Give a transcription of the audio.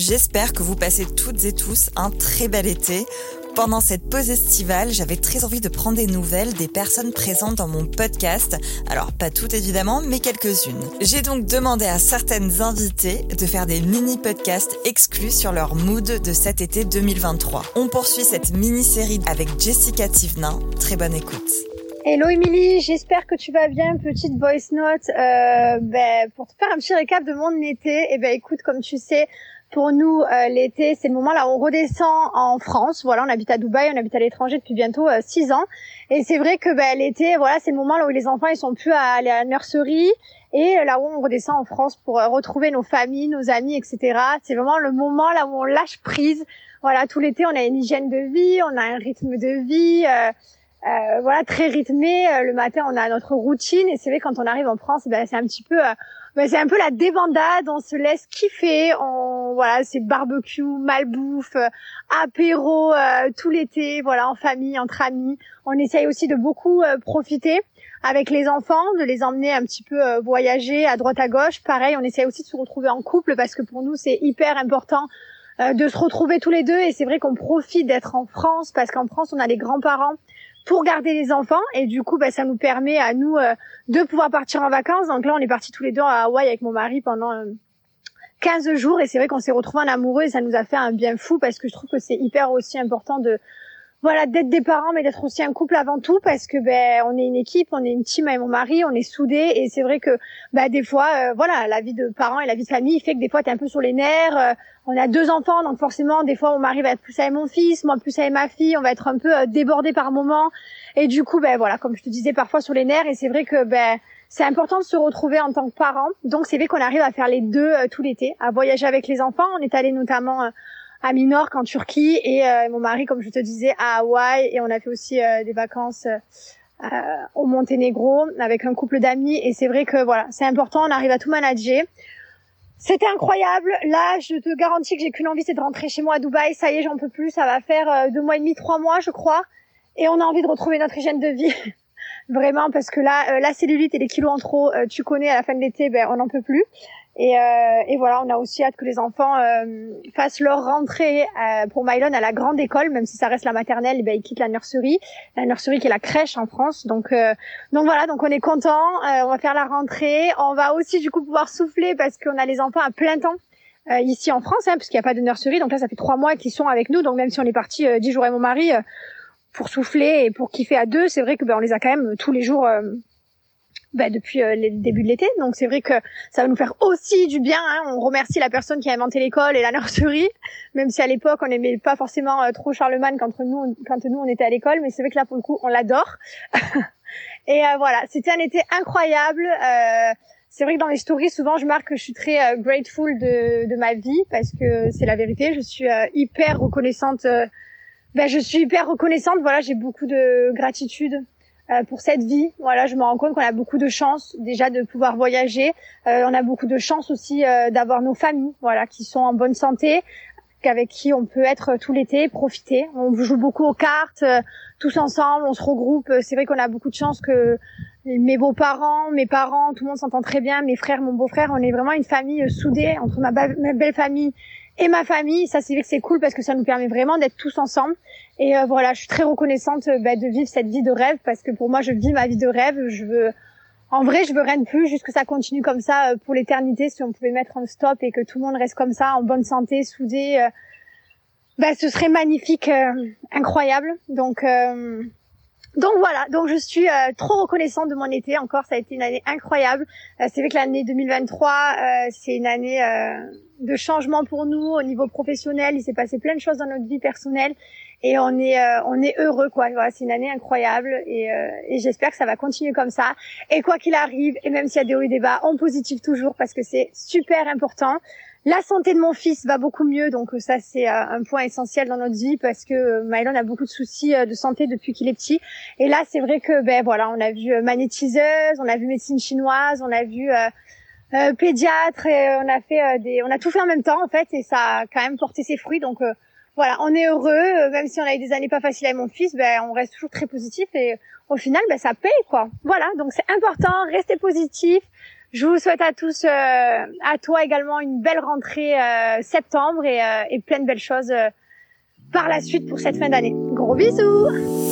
J'espère que vous passez toutes et tous un très bel été. Pendant cette pause estivale, j'avais très envie de prendre des nouvelles des personnes présentes dans mon podcast. Alors pas toutes évidemment, mais quelques-unes. J'ai donc demandé à certaines invitées de faire des mini-podcasts exclus sur leur mood de cet été 2023. On poursuit cette mini-série avec Jessica Thivenin. Très bonne écoute. Hello Émilie, j'espère que tu vas bien. Petite voice note euh, ben, pour te faire un petit récap de mon été. Et eh ben écoute, comme tu sais, pour nous, euh, l'été, c'est le moment là où on redescend en France. Voilà, on habite à Dubaï, on habite à l'étranger depuis bientôt euh, six ans. Et c'est vrai que ben, l'été, voilà, c'est le moment là où les enfants ils sont plus à aller à la nurserie et là où on redescend en France pour euh, retrouver nos familles, nos amis, etc. C'est vraiment le moment là où on lâche prise. Voilà, tout l'été, on a une hygiène de vie, on a un rythme de vie. Euh, voilà très rythmé le matin on a notre routine et c'est vrai quand on arrive en France ben, c'est un petit peu ben, c'est un peu la débandade on se laisse kiffer on voilà, c'est barbecue, malbouffe, euh, apéro euh, tout l'été, voilà, en famille, entre amis. On essaye aussi de beaucoup euh, profiter avec les enfants, de les emmener un petit peu voyager à droite à gauche. Pareil, on essaye aussi de se retrouver en couple parce que pour nous c'est hyper important de se retrouver tous les deux et c'est vrai qu'on profite d'être en France parce qu'en France on a les grands-parents pour garder les enfants. Et du coup bah, ça nous permet à nous de pouvoir partir en vacances. Donc là on est partis tous les deux à Hawaï avec mon mari pendant 15 jours. Et c'est vrai qu'on s'est retrouvés en amoureux et ça nous a fait un bien fou parce que je trouve que c'est hyper aussi important de voilà d'être des parents mais d'être aussi un couple avant tout parce que ben on est une équipe on est une team avec mon mari on est soudés et c'est vrai que ben des fois euh, voilà la vie de parents et la vie de famille fait que des fois t'es un peu sur les nerfs euh, on a deux enfants donc forcément des fois mon mari va être plus avec mon fils moi plus avec ma fille on va être un peu euh, débordé par moment et du coup ben voilà comme je te disais parfois sur les nerfs et c'est vrai que ben c'est important de se retrouver en tant que parent. Donc c'est vrai qu'on arrive à faire les deux euh, tout l'été, à voyager avec les enfants. On est allé notamment euh, à Minorque en Turquie et euh, mon mari, comme je te disais, à Hawaï. Et on a fait aussi des vacances au Monténégro avec un couple d'amis. Et c'est vrai que voilà, c'est important. On arrive à tout manager. C'était incroyable. Là, je te garantis que j'ai qu'une envie, c'est de rentrer chez moi à Dubaï. Ça y est, j'en peux plus. Ça va faire deux mois et demi, trois mois, je crois. Et on a envie de retrouver notre hygiène de vie. vraiment parce que là, euh, la cellulite et les kilos en trop, euh, tu connais à la fin de l'été, ben on n'en peut plus. Et, euh, et, voilà, on a aussi hâte que les enfants fassent leur rentrée pour Mylon à la grande école, même si ça reste la maternelle, et ben ils quittent la nurserie, la nurserie qui est la crèche en France. Donc donc voilà, donc on est content, on va faire la rentrée, on va aussi du coup pouvoir souffler parce qu'on a les enfants à plein temps. ici en France, hein, parce qu'il n'y a pas de nurserie, donc là ça fait trois mois qu'ils sont avec nous, donc même si on est parti dix jours avec mon mari, pour souffler et pour kiffer à deux, c'est vrai que ben, on les a quand même tous les jours euh, ben, depuis euh, le début de l'été. Donc c'est vrai que ça va nous faire aussi du bien. Hein. On remercie la personne qui a inventé l'école et la nurserie, même si à l'époque on n'aimait pas forcément euh, trop Charlemagne quand nous, quand nous on était à l'école. Mais c'est vrai que là pour le coup on l'adore. et voilà, c'était un été incroyable. c'est vrai que dans les stories, souvent, je marque que je suis très grateful de, de, ma vie parce que c'est la vérité. Je suis hyper reconnaissante ben, je suis hyper reconnaissante. Voilà, j'ai beaucoup de gratitude euh, pour cette vie. Voilà, je me rends compte qu'on a beaucoup de chance déjà de pouvoir voyager. Euh, on a beaucoup de chance aussi euh, d'avoir nos familles, voilà, qui sont en bonne santé, avec qui on peut être tout l'été, profiter. On joue beaucoup aux cartes, tous ensemble, on se regroupe. C'est vrai qu'on a beaucoup de chance que mes beaux-parents, mes parents, tout le monde s'entend très bien. Mes frères, mon beau-frère, on est vraiment une famille soudée entre ma belle famille et ma famille. Ça, c'est que c'est cool parce que ça nous permet vraiment d'être tous ensemble. Et euh, voilà, je suis très reconnaissante euh, bah, de vivre cette vie de rêve parce que pour moi, je vis ma vie de rêve. Je veux, en vrai, je veux rien de plus, juste que ça continue comme ça euh, pour l'éternité. Si on pouvait mettre un stop et que tout le monde reste comme ça, en bonne santé, soudé, bah, ce serait magnifique, incroyable. Donc donc voilà, donc je suis euh, trop reconnaissante de mon été. Encore, ça a été une année incroyable. Euh, c'est vrai que l'année 2023, euh, c'est une année de changement pour nous au niveau professionnel. Il s'est passé plein de choses dans notre vie personnelle et on est on est heureux quoi. Voilà, c'est une année incroyable et, et j'espère que ça va continuer comme ça. Et quoi qu'il arrive, et même s'il y a des hauts et des bas, on positive toujours parce que c'est super important. La santé de mon fils va beaucoup mieux, donc euh, ça c'est euh, un point essentiel dans notre vie parce que euh, Mylon a beaucoup de soucis de santé depuis qu'il est petit. Et là c'est vrai que ben voilà, on a vu magnétiseuse, on a vu médecine chinoise, on a vu euh, pédiatre et on a fait des, on a tout fait en même temps en fait et ça a quand même porté ses fruits. Donc voilà, on est heureux, même si on a eu des années pas faciles avec mon fils, ben on reste toujours très positif et au final ben ça paye quoi. Voilà, donc c'est important, restez positif Je vous souhaite à tous, à toi également, une belle rentrée septembre et, et plein de belles choses par la suite pour cette fin d'année. Gros bisous